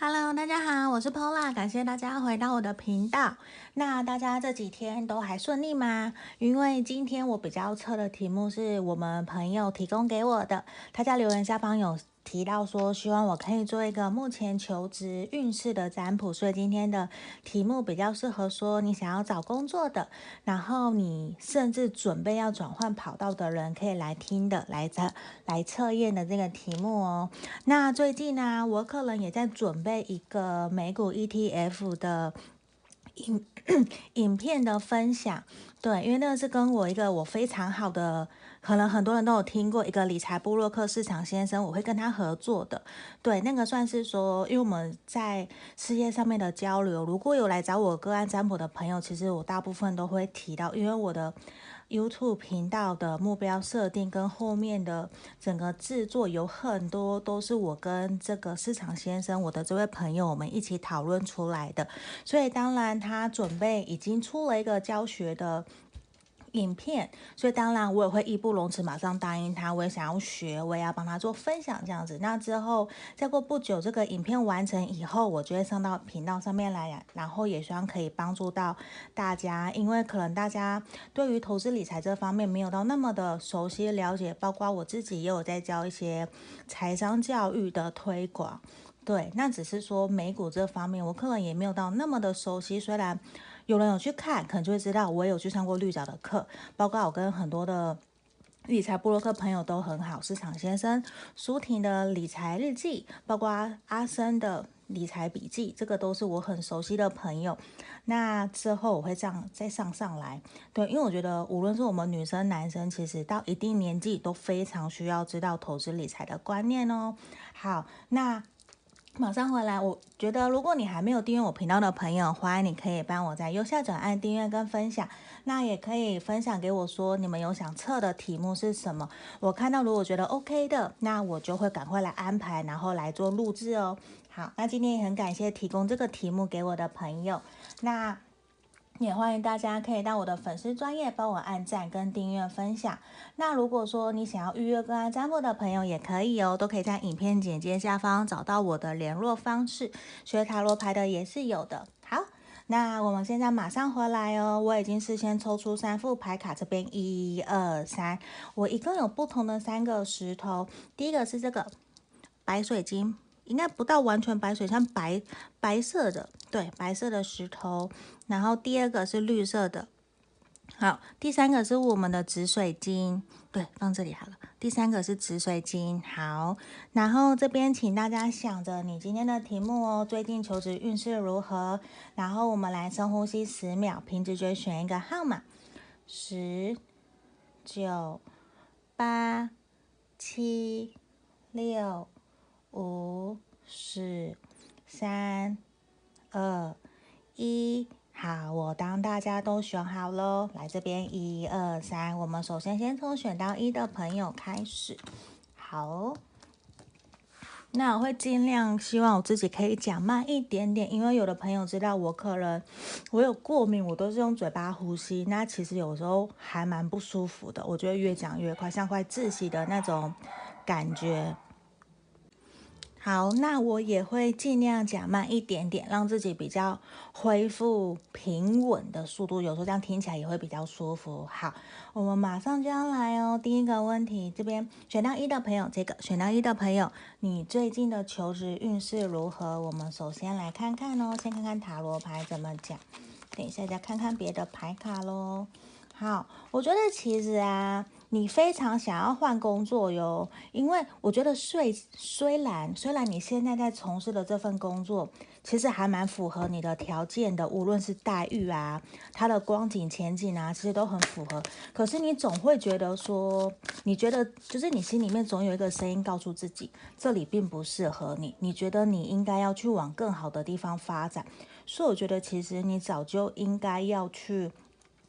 Hello，大家好，我是 Pola，感谢大家回到我的频道。那大家这几天都还顺利吗？因为今天我比较测的题目是我们朋友提供给我的，他在留言下方有提到说，希望我可以做一个目前求职运势的占卜，所以今天的题目比较适合说你想要找工作的，然后你甚至准备要转换跑道的人可以来听的，来测来测验的这个题目哦。那最近呢，我可能也在准备一个美股 ETF 的影 影片的分享，对，因为那个是跟我一个我非常好的。可能很多人都有听过一个理财部落客市场先生，我会跟他合作的。对，那个算是说，因为我们在事业上面的交流，如果有来找我个案占卜的朋友，其实我大部分都会提到，因为我的 YouTube 频道的目标设定跟后面的整个制作有很多都是我跟这个市场先生，我的这位朋友我们一起讨论出来的。所以当然他准备已经出了一个教学的。影片，所以当然我也会义不容辞，马上答应他。我也想要学，我也要帮他做分享这样子。那之后再过不久，这个影片完成以后，我就会上到频道上面来，然后也希望可以帮助到大家，因为可能大家对于投资理财这方面没有到那么的熟悉了解，包括我自己也有在教一些财商教育的推广。对，那只是说美股这方面，我可能也没有到那么的熟悉，虽然。有人有去看，可能就会知道我也有去上过绿藻的课，包括我跟很多的理财部落客朋友都很好，市场先生、舒婷的理财日记，包括阿生的理财笔记，这个都是我很熟悉的朋友。那之后我会这样再上上来，对，因为我觉得无论是我们女生、男生，其实到一定年纪都非常需要知道投资理财的观念哦。好，那。马上回来，我觉得如果你还没有订阅我频道的朋友，欢迎你可以帮我在右下角按订阅跟分享。那也可以分享给我说你们有想测的题目是什么，我看到如果觉得 OK 的，那我就会赶快来安排，然后来做录制哦。好，那今天也很感谢提供这个题目给我的朋友，那。也欢迎大家可以到我的粉丝专页帮我按赞跟订阅分享。那如果说你想要预约个案占卜的朋友也可以哦，都可以在影片简介下方找到我的联络方式。学塔罗牌的也是有的。好，那我们现在马上回来哦。我已经事先抽出三副牌卡，这边一二三，我一共有不同的三个石头。第一个是这个白水晶。应该不到完全白水，像白白色的，对，白色的石头。然后第二个是绿色的，好，第三个是我们的紫水晶，对，放这里好了。第三个是紫水晶，好。然后这边请大家想着你今天的题目哦，最近求职运势如何？然后我们来深呼吸十秒，凭直觉选一个号码，十、九、八、七、六。五、四、三、二、一，好，我当大家都选好喽，来这边一二三，我们首先先从选到一的朋友开始，好，那我会尽量希望我自己可以讲慢一点点，因为有的朋友知道我可能我有过敏，我都是用嘴巴呼吸，那其实有时候还蛮不舒服的，我觉得越讲越快，像快窒息的那种感觉。好，那我也会尽量讲慢一点点，让自己比较恢复平稳的速度。有时候这样听起来也会比较舒服。好，我们马上就要来哦。第一个问题，这边选到一的朋友，这个选到一的朋友，你最近的求职运势如何？我们首先来看看哦，先看看塔罗牌怎么讲。等一下再看看别的牌卡喽。好，我觉得其实啊。你非常想要换工作哟，因为我觉得虽虽然虽然你现在在从事的这份工作，其实还蛮符合你的条件的，无论是待遇啊，它的光景前景啊，其实都很符合。可是你总会觉得说，你觉得就是你心里面总有一个声音告诉自己，这里并不适合你，你觉得你应该要去往更好的地方发展。所以我觉得其实你早就应该要去。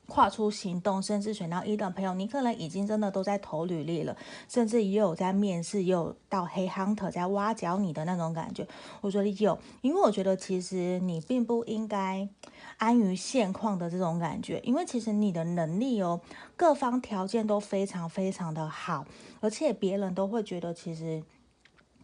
跨出行动，甚至选到一的朋友，你可能已经真的都在投履历了，甚至也有在面试，也有到黑 hunter 在挖角你的那种感觉。我觉得有，因为我觉得其实你并不应该安于现况的这种感觉，因为其实你的能力哦，各方条件都非常非常的好，而且别人都会觉得其实。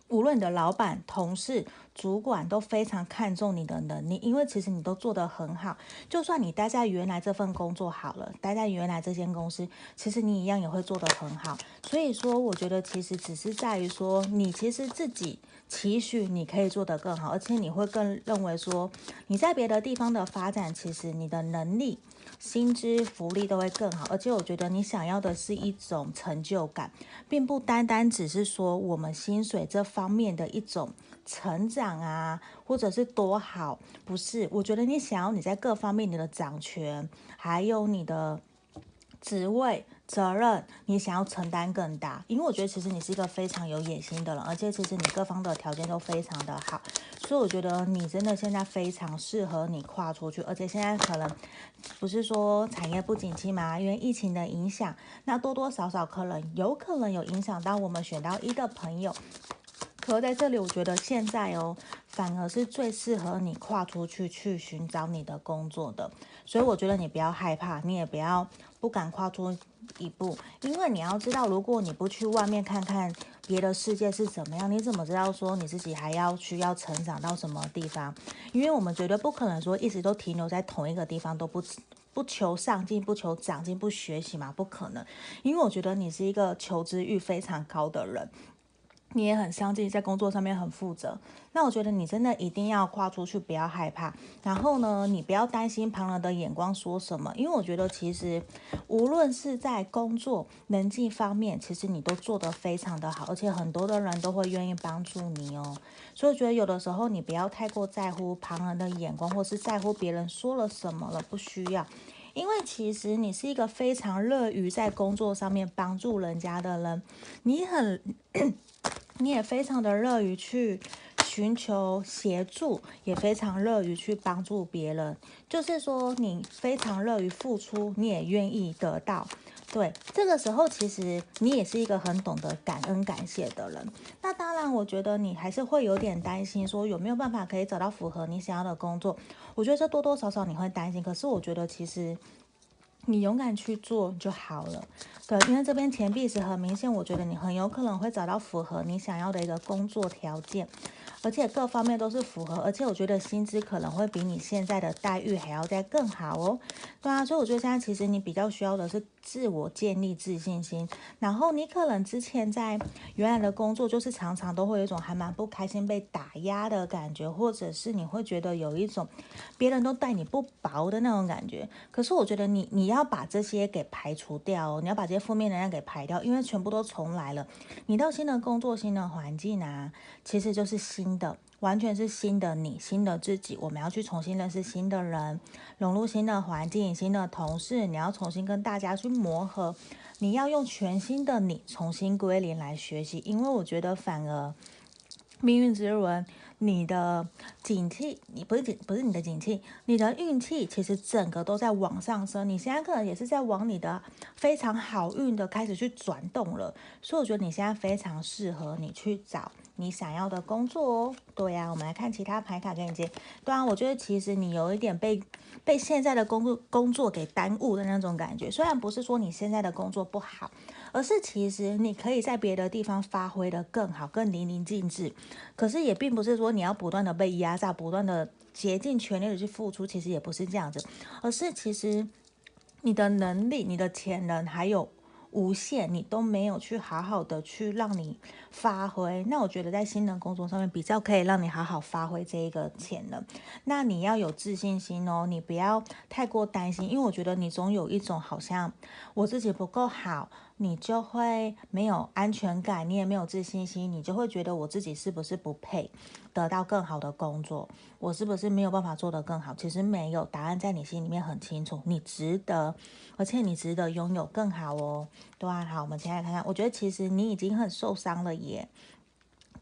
无论你的老板、同事、主管都非常看重你的能力，因为其实你都做得很好。就算你待在原来这份工作好了，待在原来这间公司，其实你一样也会做得很好。所以说，我觉得其实只是在于说，你其实自己期许你可以做得更好，而且你会更认为说，你在别的地方的发展，其实你的能力。薪资福利都会更好，而且我觉得你想要的是一种成就感，并不单单只是说我们薪水这方面的一种成长啊，或者是多好，不是？我觉得你想要你在各方面你的掌权，还有你的职位。责任你想要承担更大，因为我觉得其实你是一个非常有野心的人，而且其实你各方的条件都非常的好，所以我觉得你真的现在非常适合你跨出去，而且现在可能不是说产业不景气嘛，因为疫情的影响，那多多少少可能有可能有影响到我们选到一的朋友。可在这里，我觉得现在哦，反而是最适合你跨出去去寻找你的工作的。所以我觉得你不要害怕，你也不要不敢跨出一步，因为你要知道，如果你不去外面看看别的世界是怎么样，你怎么知道说你自己还要需要成长到什么地方？因为我们绝对不可能说一直都停留在同一个地方，都不不求上进、不求长进、不学习嘛，不可能。因为我觉得你是一个求知欲非常高的人。你也很上进，在工作上面很负责。那我觉得你真的一定要跨出去，不要害怕。然后呢，你不要担心旁人的眼光说什么，因为我觉得其实无论是在工作、人际方面，其实你都做得非常的好，而且很多的人都会愿意帮助你哦。所以我觉得有的时候你不要太过在乎旁人的眼光，或是在乎别人说了什么了，不需要。因为其实你是一个非常乐于在工作上面帮助人家的人，你很。你也非常的乐于去寻求协助，也非常乐于去帮助别人。就是说，你非常乐于付出，你也愿意得到。对，这个时候其实你也是一个很懂得感恩感谢的人。那当然，我觉得你还是会有点担心，说有没有办法可以找到符合你想要的工作。我觉得这多多少少你会担心，可是我觉得其实。你勇敢去做就好了，对，因为这边钱币是很明显，我觉得你很有可能会找到符合你想要的一个工作条件。而且各方面都是符合，而且我觉得薪资可能会比你现在的待遇还要再更好哦。对啊，所以我觉得现在其实你比较需要的是自我建立自信心。然后你可能之前在原来的工作，就是常常都会有一种还蛮不开心、被打压的感觉，或者是你会觉得有一种别人都待你不薄的那种感觉。可是我觉得你你要把这些给排除掉，你要把这些负面能量给排掉，因为全部都重来了。你到新的工作、新的环境啊，其实就是新。的完全是新的你，新的自己。我们要去重新认识新的人，融入新的环境、新的同事。你要重新跟大家去磨合，你要用全新的你重新归零来学习。因为我觉得，反而命运之轮，你的景气，你不是景，不是你的景气，你的运气，其实整个都在往上升。你现在可能也是在往你的非常好运的开始去转动了。所以我觉得你现在非常适合你去找。你想要的工作哦，对呀，我们来看其他牌卡给你接。对啊，我觉得其实你有一点被被现在的工工作给耽误的那种感觉。虽然不是说你现在的工作不好，而是其实你可以在别的地方发挥的更好、更淋漓尽致。可是也并不是说你要不断的被压榨、不断的竭尽全力的去付出，其实也不是这样子，而是其实你的能力、你的潜能还有。无限，你都没有去好好的去让你发挥，那我觉得在新的工作上面比较可以让你好好发挥这一个潜能。那你要有自信心哦，你不要太过担心，因为我觉得你总有一种好像我自己不够好。你就会没有安全感，你也没有自信心，你就会觉得我自己是不是不配得到更好的工作？我是不是没有办法做得更好？其实没有，答案在你心里面很清楚，你值得，而且你值得拥有更好哦。对啊，好，我们先来看看，我觉得其实你已经很受伤了耶。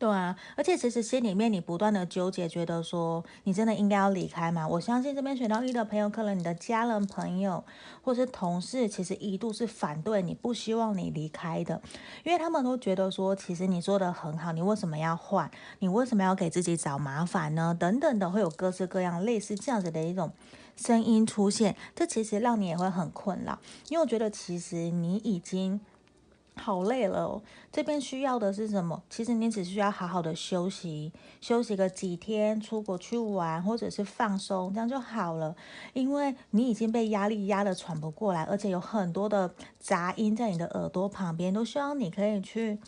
对啊，而且其实心里面你不断的纠结，觉得说你真的应该要离开吗？我相信这边选到一的朋友，可能你的家人、朋友或是同事，其实一度是反对你，不希望你离开的，因为他们都觉得说，其实你做得很好，你为什么要换？你为什么要给自己找麻烦呢？等等的，会有各式各样类似这样子的一种声音出现，这其实让你也会很困扰，因为我觉得其实你已经。好累了，这边需要的是什么？其实你只需要好好的休息，休息个几天，出国去玩，或者是放松，这样就好了。因为你已经被压力压得喘不过来，而且有很多的杂音在你的耳朵旁边，都希望你可以去。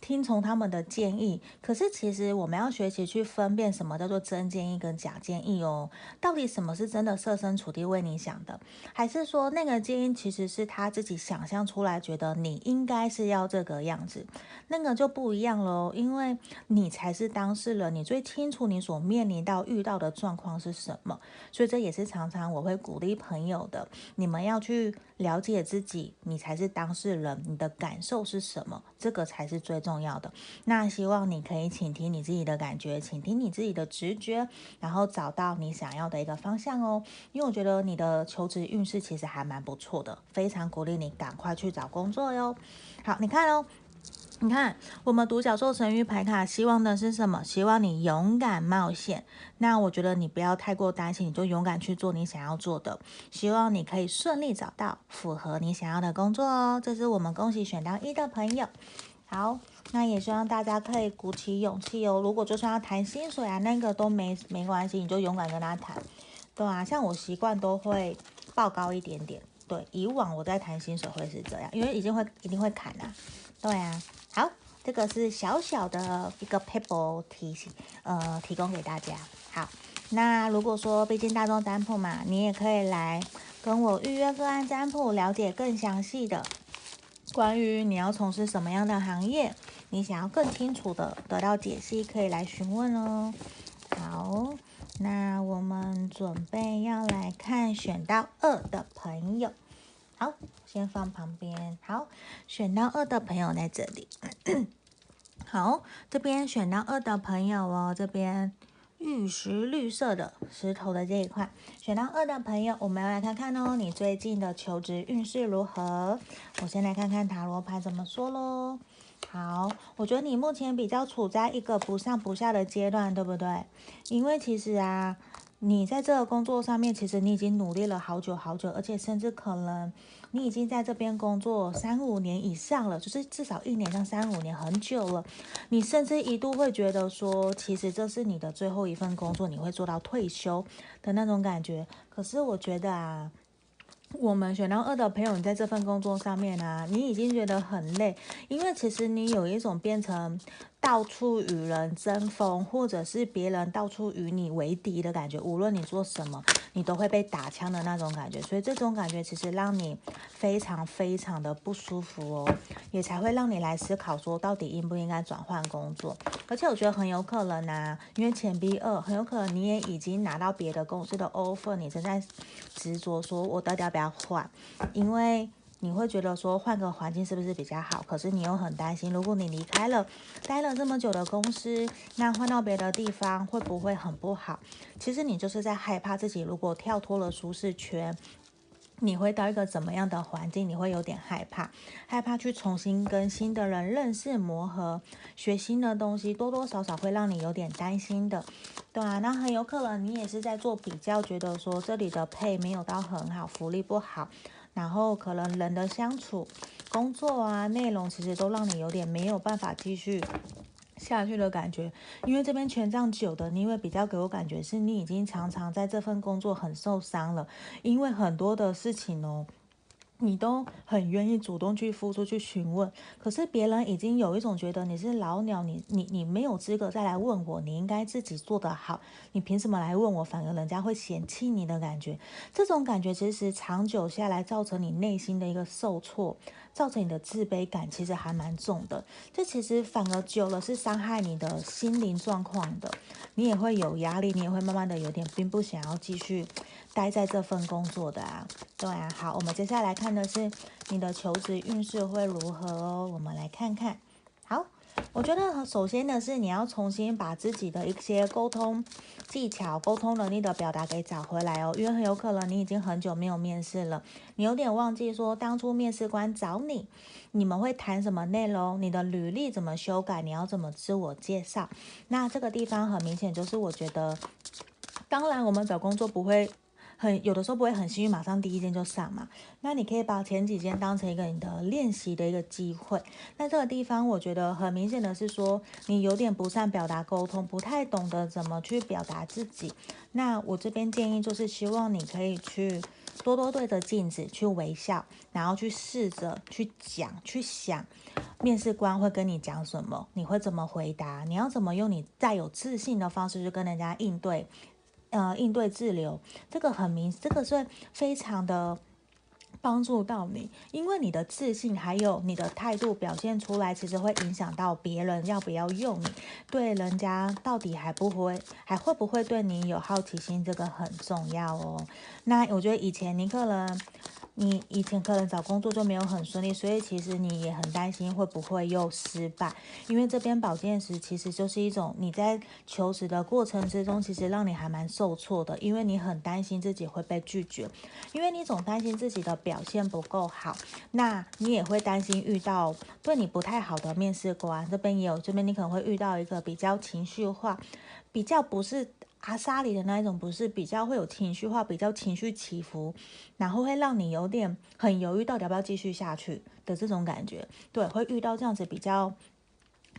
听从他们的建议，可是其实我们要学习去分辨什么叫做真建议跟假建议哦。到底什么是真的设身处地为你想的，还是说那个建议其实是他自己想象出来，觉得你应该是要这个样子，那个就不一样喽。因为你才是当事人，你最清楚你所面临到遇到的状况是什么。所以这也是常常我会鼓励朋友的，你们要去了解自己，你才是当事人，你的感受是什么，这个才是最重要。的，那希望你可以倾听你自己的感觉，倾听你自己的直觉，然后找到你想要的一个方向哦。因为我觉得你的求职运势其实还蛮不错的，非常鼓励你赶快去找工作哟。好，你看哦，你看我们独角兽神諭牌卡，希望的是什么？希望你勇敢冒险。那我觉得你不要太过担心，你就勇敢去做你想要做的。希望你可以顺利找到符合你想要的工作哦。这是我们恭喜选到一的朋友。好。那也希望大家可以鼓起勇气哦。如果就算要谈薪水啊，那个都没没关系，你就勇敢跟他谈，对啊。像我习惯都会报高一点点，对。以往我在谈薪水会是这样，因为一定会一定会砍啊，对啊。好，这个是小小的一个 paper 提醒，呃，提供给大家。好，那如果说毕竟大众占卜嘛，你也可以来跟我预约个案占卜，了解更详细的关于你要从事什么样的行业。你想要更清楚的得到解析，可以来询问哦。好，那我们准备要来看选到二的朋友。好，先放旁边。好，选到二的朋友在这里。好，这边选到二的朋友哦，这边玉石绿色的石头的这一块，选到二的朋友，我们要来看看哦，你最近的求职运势如何？我先来看看塔罗牌怎么说喽。好，我觉得你目前比较处在一个不上不下的阶段，对不对？因为其实啊，你在这个工作上面，其实你已经努力了好久好久，而且甚至可能你已经在这边工作三五年以上了，就是至少一年到三五年，很久了。你甚至一度会觉得说，其实这是你的最后一份工作，你会做到退休的那种感觉。可是我觉得啊。我们选到二的朋友，你在这份工作上面呢，你已经觉得很累，因为其实你有一种变成。到处与人争锋，或者是别人到处与你为敌的感觉。无论你做什么，你都会被打枪的那种感觉。所以这种感觉其实让你非常非常的不舒服哦，也才会让你来思考说，到底应不应该转换工作。而且我觉得很有可能啊，因为钱币二，很有可能你也已经拿到别的公司的 offer，你正在执着说，我到底要不要换？因为。你会觉得说，换个环境是不是比较好？可是你又很担心，如果你离开了待了这么久的公司，那换到别的地方会不会很不好？其实你就是在害怕自己，如果跳脱了舒适圈，你会到一个怎么样的环境？你会有点害怕，害怕去重新跟新的人认识、磨合、学新的东西，多多少少会让你有点担心的，对啊，那很有可能你也是在做比较，觉得说这里的配没有到很好，福利不好。然后可能人的相处、工作啊、内容，其实都让你有点没有办法继续下去的感觉。因为这边权杖九的，你因为比较给我感觉是你已经常常在这份工作很受伤了，因为很多的事情哦。你都很愿意主动去付出去询问，可是别人已经有一种觉得你是老鸟，你你你没有资格再来问我，你应该自己做得好，你凭什么来问我？反而人家会嫌弃你的感觉，这种感觉其实长久下来造成你内心的一个受挫，造成你的自卑感其实还蛮重的。这其实反而久了是伤害你的心灵状况的，你也会有压力，你也会慢慢的有点并不想要继续。待在这份工作的啊，对啊，好，我们接下来看的是你的求职运势会如何哦。我们来看看，我觉得首先的是你要重新把自己的一些沟通技巧、沟通能力的表达给找回来哦，因为很有可能你已经很久没有面试了，你有点忘记说当初面试官找你，你们会谈什么内容，你的履历怎么修改，你要怎么自我介绍，那这个地方很明显就是我觉得，当然我们找工作不会。很有的时候不会很幸运，马上第一间就上嘛。那你可以把前几间当成一个你的练习的一个机会。那这个地方我觉得很明显的是说，你有点不善表达沟通，不太懂得怎么去表达自己。那我这边建议就是希望你可以去多多对着镜子去微笑，然后去试着去讲、去想，面试官会跟你讲什么，你会怎么回答，你要怎么用你再有自信的方式去跟人家应对。呃，应对自留，这个很明，这个是非常的帮助到你，因为你的自信还有你的态度表现出来，其实会影响到别人要不要用你，对人家到底还不会，还会不会对你有好奇心，这个很重要哦。那我觉得以前你可能。你以前可能找工作就没有很顺利，所以其实你也很担心会不会又失败。因为这边宝剑十其实就是一种你在求职的过程之中，其实让你还蛮受挫的，因为你很担心自己会被拒绝，因为你总担心自己的表现不够好，那你也会担心遇到对你不太好的面试官。这边也有，这边你可能会遇到一个比较情绪化，比较不是。阿沙里的那一种不是比较会有情绪化，比较情绪起伏，然后会让你有点很犹豫，到底要不要继续下去的这种感觉。对，会遇到这样子比较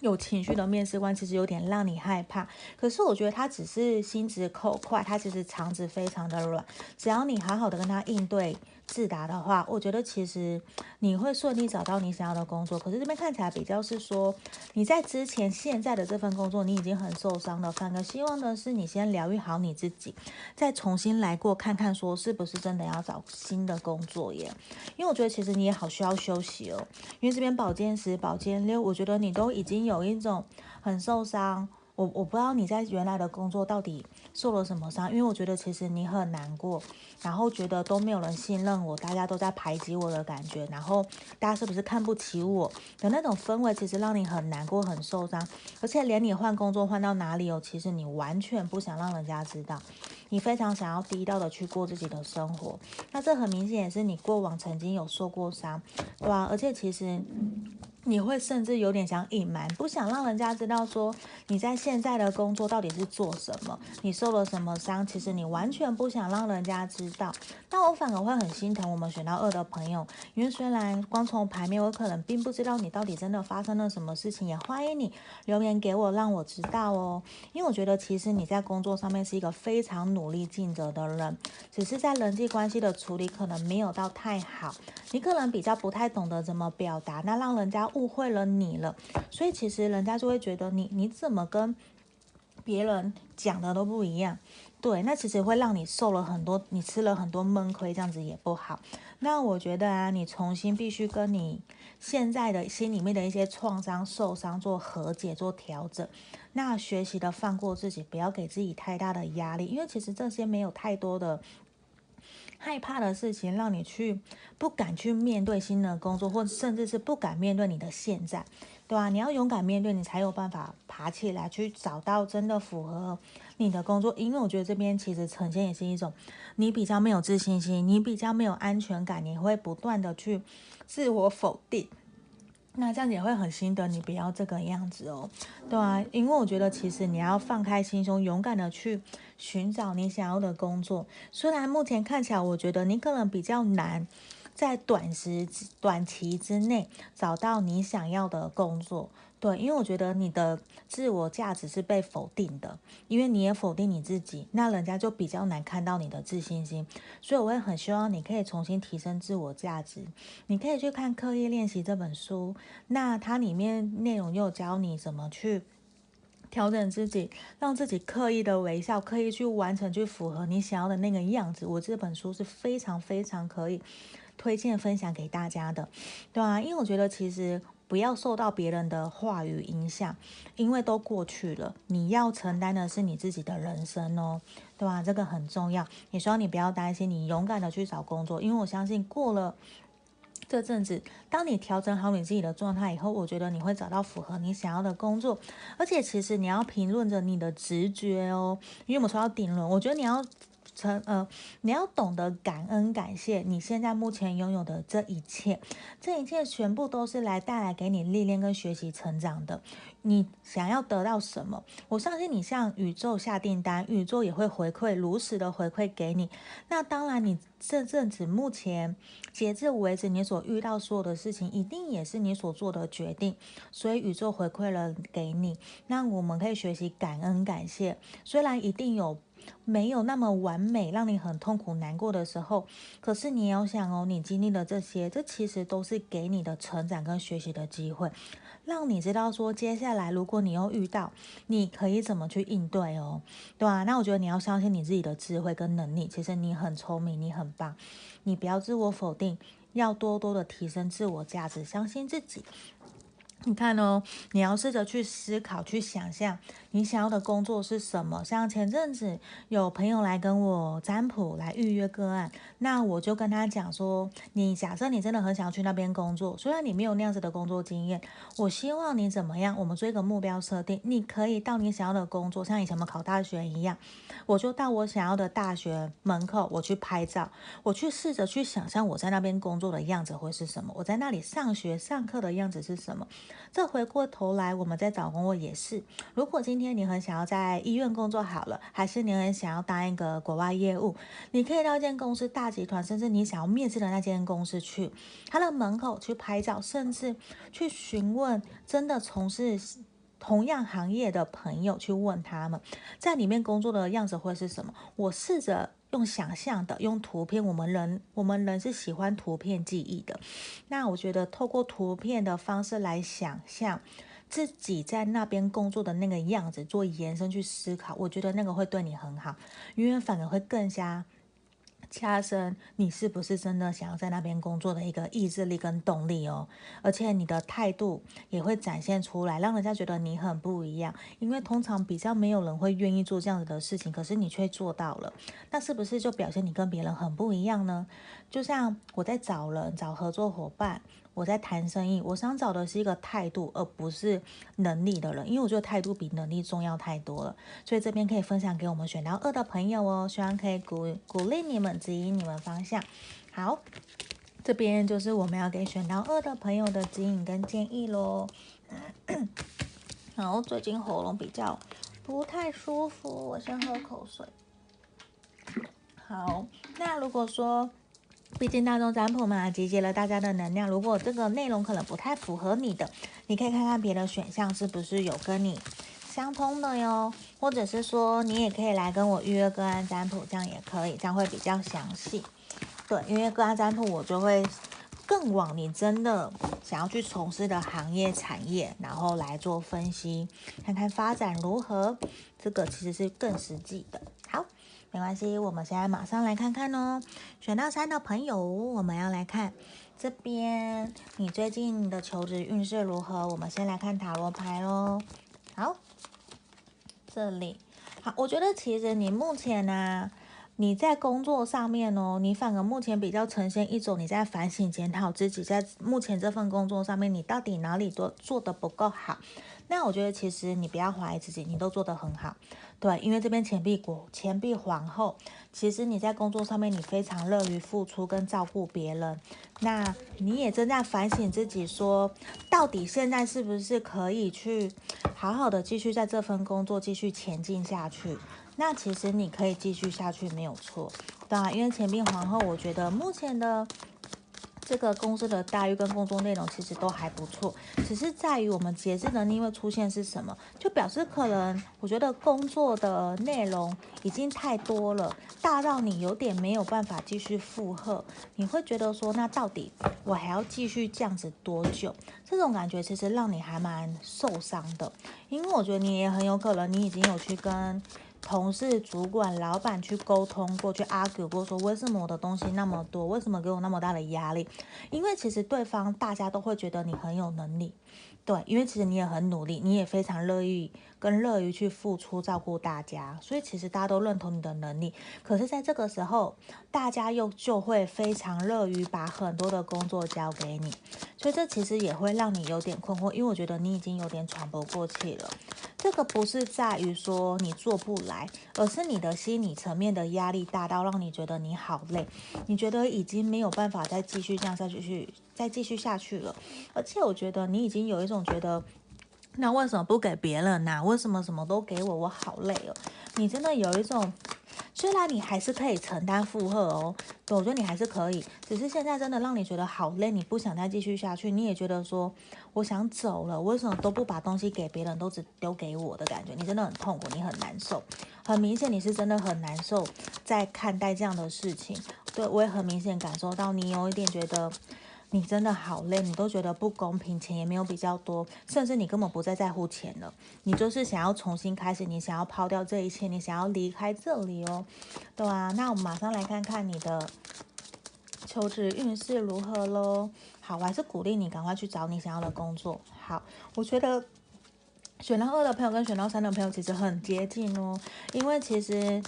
有情绪的面试官，其实有点让你害怕。可是我觉得他只是心直口快，他其实肠子非常的软，只要你好好的跟他应对。自答的话，我觉得其实你会顺利找到你想要的工作。可是这边看起来比较是说，你在之前现在的这份工作你已经很受伤了，反而希望的是你先疗愈好你自己，再重新来过看看说是不是真的要找新的工作耶。因为我觉得其实你也好需要休息哦，因为这边宝剑十、宝剑六，我觉得你都已经有一种很受伤。我我不知道你在原来的工作到底受了什么伤，因为我觉得其实你很难过，然后觉得都没有人信任我，大家都在排挤我的感觉，然后大家是不是看不起我的那种氛围，其实让你很难过、很受伤，而且连你换工作换到哪里哦，其实你完全不想让人家知道，你非常想要低调的去过自己的生活，那这很明显也是你过往曾经有受过伤，对吧？而且其实。你会甚至有点想隐瞒，不想让人家知道说你在现在的工作到底是做什么，你受了什么伤，其实你完全不想让人家知道。但我反而会很心疼我们选到二的朋友，因为虽然光从牌面，我可能并不知道你到底真的发生了什么事情，也欢迎你留言给我，让我知道哦。因为我觉得其实你在工作上面是一个非常努力尽责的人，只是在人际关系的处理可能没有到太好，你可能比较不太懂得怎么表达，那让人家。误会了你了，所以其实人家就会觉得你你怎么跟别人讲的都不一样，对，那其实会让你受了很多，你吃了很多闷亏，这样子也不好。那我觉得啊，你重新必须跟你现在的心里面的一些创伤、受伤做和解、做调整。那学习的放过自己，不要给自己太大的压力，因为其实这些没有太多的。害怕的事情让你去不敢去面对新的工作，或甚至是不敢面对你的现在，对吧？你要勇敢面对，你才有办法爬起来，去找到真的符合你的工作。因为我觉得这边其实呈现也是一种你比较没有自信心，你比较没有安全感，你会不断的去自我否定。那这样子也会很心得，你不要这个样子哦，对啊，因为我觉得其实你要放开心胸，勇敢的去寻找你想要的工作。虽然目前看起来，我觉得你可能比较难在短时短期之内找到你想要的工作。对，因为我觉得你的自我价值是被否定的，因为你也否定你自己，那人家就比较难看到你的自信心。所以我也很希望你可以重新提升自我价值。你可以去看《刻意练习》这本书，那它里面内容又教你怎么去调整自己，让自己刻意的微笑，刻意去完成，去符合你想要的那个样子。我这本书是非常非常可以推荐分享给大家的，对啊，因为我觉得其实。不要受到别人的话语影响，因为都过去了。你要承担的是你自己的人生哦，对吧？这个很重要。也希望你不要担心，你勇敢的去找工作，因为我相信过了这阵子，当你调整好你自己的状态以后，我觉得你会找到符合你想要的工作。而且，其实你要评论着你的直觉哦，因为我们说到顶轮，我觉得你要成呃，你要懂得感恩感谢你现在目前拥有的这一切，这一切全部都是来带来给你历练跟学习成长的。你想要得到什么？我相信你向宇宙下订单，宇宙也会回馈如实的回馈给你。那当然，你这阵子目前截至为止，你所遇到所有的事情，一定也是你所做的决定，所以宇宙回馈了给你。那我们可以学习感恩感谢，虽然一定有。没有那么完美，让你很痛苦难过的时候，可是你要想哦，你经历了这些，这其实都是给你的成长跟学习的机会，让你知道说，接下来如果你又遇到，你可以怎么去应对哦，对吧？那我觉得你要相信你自己的智慧跟能力，其实你很聪明，你很棒，你不要自我否定，要多多的提升自我价值，相信自己。你看哦，你要试着去思考、去想象你想要的工作是什么。像前阵子有朋友来跟我占卜来预约个案，那我就跟他讲说：你假设你真的很想要去那边工作，虽然你没有那样子的工作经验，我希望你怎么样？我们做一个目标设定，你可以到你想要的工作，像以前我们考大学一样，我就到我想要的大学门口，我去拍照，我去试着去想象我在那边工作的样子会是什么，我在那里上学上课的样子是什么。这回过头来，我们在找工作也是。如果今天你很想要在医院工作好了，还是你很想要当一个国外业务，你可以到一间公司大集团，甚至你想要面试的那间公司去，他的门口去拍照，甚至去询问真的从事同样行业的朋友，去问他们在里面工作的样子会是什么。我试着。用想象的，用图片，我们人，我们人是喜欢图片记忆的。那我觉得透过图片的方式来想象自己在那边工作的那个样子，做延伸去思考，我觉得那个会对你很好，因为反而会更加。加深你是不是真的想要在那边工作的一个意志力跟动力哦，而且你的态度也会展现出来，让人家觉得你很不一样。因为通常比较没有人会愿意做这样子的事情，可是你却做到了，那是不是就表现你跟别人很不一样呢？就像我在找人、找合作伙伴。我在谈生意，我想找的是一个态度，而不是能力的人，因为我觉得态度比能力重要太多了。所以这边可以分享给我们选到二的朋友哦，希望可以鼓鼓励你们，指引你们方向。好，这边就是我们要给选到二的朋友的指引跟建议喽。然后最近喉咙比较不太舒服，我先喝口水。好，那如果说。毕竟大众占卜嘛，集结了大家的能量。如果这个内容可能不太符合你的，你可以看看别的选项是不是有跟你相通的哟。或者是说，你也可以来跟我预约个案占卜，这样也可以，这样会比较详细。对，因为个案占卜我就会更往你真的想要去从事的行业产业，然后来做分析，看看发展如何。这个其实是更实际的。没关系，我们现在马上来看看哦。选到三的朋友，我们要来看这边，你最近的求职运势如何？我们先来看塔罗牌喽。好，这里好，我觉得其实你目前呢、你在工作上面哦，你反而目前比较呈现一种你在反省检讨自己，在目前这份工作上面，你到底哪里都做得不够好。那我觉得其实你不要怀疑自己，你都做得很好。对，因为这边钱币国、钱币皇后，其实你在工作上面你非常乐于付出跟照顾别人，那你也正在反省自己，说到底现在是不是可以去好好的继续在这份工作继续前进下去？那其实你可以继续下去没有错，当然，因为钱币皇后，我觉得目前的。这个公司的待遇跟工作内容其实都还不错，只是在于我们节制能力会出现是什么，就表示可能我觉得工作的内容已经太多了，大到你有点没有办法继续负荷，你会觉得说，那到底我还要继续这样子多久？这种感觉其实让你还蛮受伤的，因为我觉得你也很有可能你已经有去跟。同事、主管、老板去沟通过去 argue 过，说为什么我的东西那么多，为什么给我那么大的压力？因为其实对方大家都会觉得你很有能力，对，因为其实你也很努力，你也非常乐意跟乐于去付出照顾大家，所以其实大家都认同你的能力。可是，在这个时候，大家又就会非常乐于把很多的工作交给你，所以这其实也会让你有点困惑，因为我觉得你已经有点喘不过气了。这个不是在于说你做不来，而是你的心理层面的压力大到让你觉得你好累，你觉得已经没有办法再继续这样下去，再继续下去了。而且我觉得你已经有一种觉得，那为什么不给别人呢？为什么什么都给我？我好累哦。你真的有一种。虽然你还是可以承担负荷哦，对，我觉得你还是可以，只是现在真的让你觉得好累，你不想再继续下去，你也觉得说我想走了，为什么都不把东西给别人，都只丢给我的感觉，你真的很痛苦，你很难受，很明显你是真的很难受在看待这样的事情，对，我也很明显感受到你有一点觉得。你真的好累，你都觉得不公平，钱也没有比较多，甚至你根本不再在乎钱了，你就是想要重新开始，你想要抛掉这一切，你想要离开这里哦，对啊，那我们马上来看看你的求职运势如何喽。好，我还是鼓励你赶快去找你想要的工作。好，我觉得选到二的朋友跟选到三的朋友其实很接近哦，因为其实。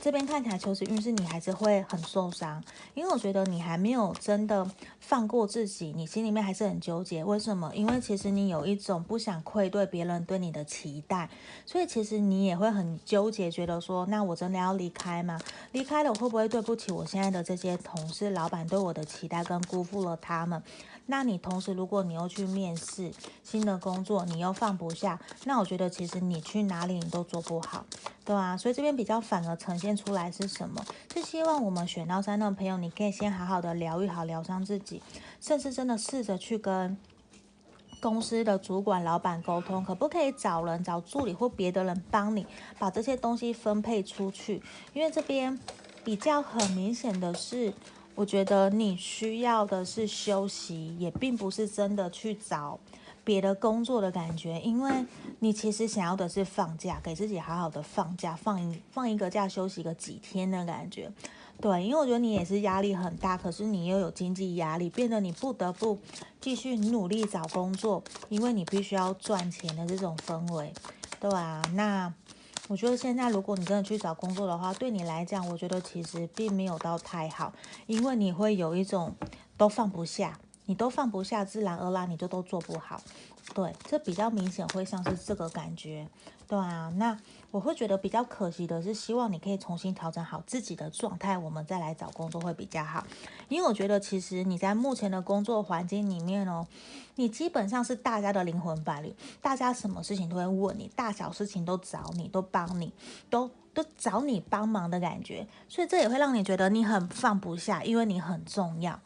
这边看起来求职运势你还是会很受伤，因为我觉得你还没有真的放过自己，你心里面还是很纠结。为什么？因为其实你有一种不想愧对别人对你的期待，所以其实你也会很纠结，觉得说，那我真的要离开吗？离开了我会不会对不起我现在的这些同事、老板对我的期待，跟辜负了他们？那你同时，如果你又去面试新的工作，你又放不下，那我觉得其实你去哪里你都做不好，对啊，所以这边比较反而呈现出来是什么？是希望我们选到三的朋友，你可以先好好的疗愈好、疗伤自己，甚至真的试着去跟公司的主管、老板沟通，可不可以找人、找助理或别的人帮你把这些东西分配出去？因为这边比较很明显的是。我觉得你需要的是休息，也并不是真的去找别的工作的感觉，因为你其实想要的是放假，给自己好好的放假，放一放一个假，休息个几天的感觉。对，因为我觉得你也是压力很大，可是你又有经济压力，变得你不得不继续努力找工作，因为你必须要赚钱的这种氛围，对啊，那。我觉得现在，如果你真的去找工作的话，对你来讲，我觉得其实并没有到太好，因为你会有一种都放不下，你都放不下，自然而然你就都做不好。对，这比较明显会像是这个感觉，对啊，那。我会觉得比较可惜的是，希望你可以重新调整好自己的状态，我们再来找工作会比较好。因为我觉得其实你在目前的工作环境里面哦，你基本上是大家的灵魂伴侣，大家什么事情都会问你，大小事情都找你，都帮你，都都找你帮忙的感觉，所以这也会让你觉得你很放不下，因为你很重要。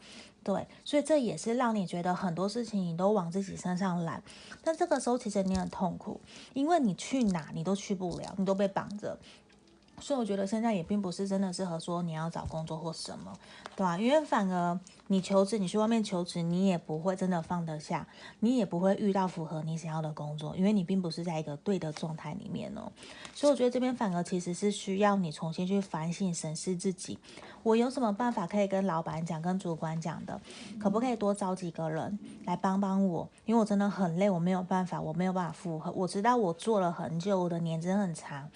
对，所以这也是让你觉得很多事情你都往自己身上揽，但这个时候其实你很痛苦，因为你去哪你都去不了，你都被绑着。所以我觉得现在也并不是真的适合说你要找工作或什么，对吧？因为反而你求职，你去外面求职，你也不会真的放得下，你也不会遇到符合你想要的工作，因为你并不是在一个对的状态里面哦。所以我觉得这边反而其实是需要你重新去反省审视自己，我有什么办法可以跟老板讲、跟主管讲的，可不可以多找几个人来帮帮我？因为我真的很累，我没有办法，我没有办法负荷。我知道我做了很久，我的年资很长。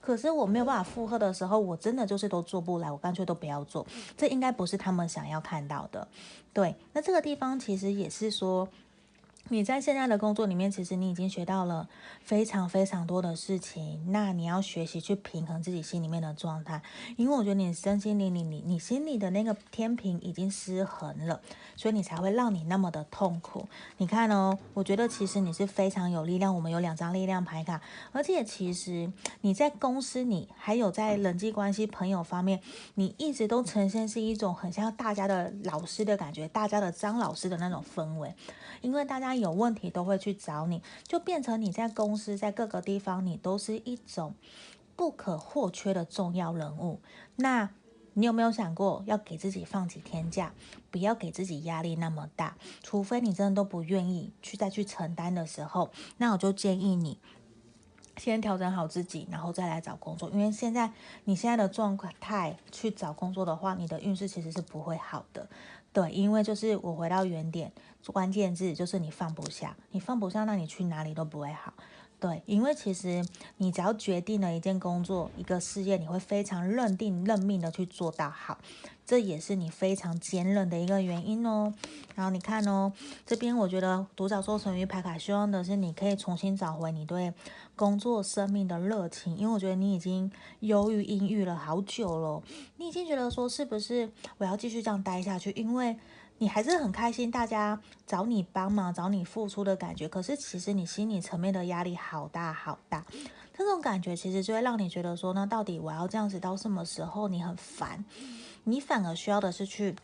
可是我没有办法负荷的时候，我真的就是都做不来，我干脆都不要做。这应该不是他们想要看到的，对。那这个地方其实也是说。你在现在的工作里面，其实你已经学到了非常非常多的事情。那你要学习去平衡自己心里面的状态，因为我觉得你身心灵，你你你心里的那个天平已经失衡了，所以你才会让你那么的痛苦。你看哦，我觉得其实你是非常有力量。我们有两张力量牌卡，而且其实你在公司，你还有在人际关系、朋友方面，你一直都呈现是一种很像大家的老师的感觉，大家的张老师的那种氛围，因为大家。有问题都会去找你，就变成你在公司，在各个地方，你都是一种不可或缺的重要人物。那你有没有想过要给自己放几天假，不要给自己压力那么大？除非你真的都不愿意去再去承担的时候，那我就建议你先调整好自己，然后再来找工作。因为现在你现在的状态去找工作的话，你的运势其实是不会好的。对，因为就是我回到原点，关键字就是你放不下，你放不下，那你去哪里都不会好。对，因为其实你只要决定了一件工作、一个事业，你会非常认定、认命的去做到好，这也是你非常坚韧的一个原因哦。然后你看哦，这边我觉得独角兽神諭牌卡希望的是你可以重新找回你对工作、生命的热情，因为我觉得你已经忧郁、阴郁了好久了，你已经觉得说是不是我要继续这样待下去，因为。你还是很开心，大家找你帮忙、找你付出的感觉。可是其实你心理层面的压力好大好大，这种感觉其实就会让你觉得说，那到底我要这样子到什么时候？你很烦，你反而需要的是去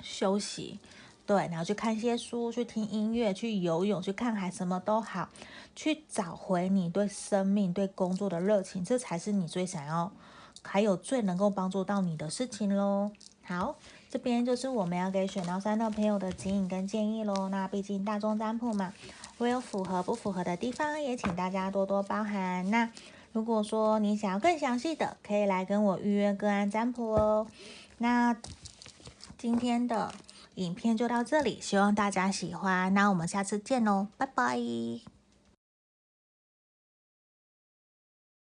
休息，对，然后去看些书，去听音乐，去游泳，去看海，什么都好，去找回你对生命、对工作的热情，这才是你最想要，还有最能够帮助到你的事情喽。好。这边就是我们要给选到三的朋友的指引跟建议喽。那毕竟大众占卜嘛，会有符合不符合的地方，也请大家多多包涵。那如果说你想要更详细的，可以来跟我预约个案占卜哦。那今天的影片就到这里，希望大家喜欢。那我们下次见喽，拜拜。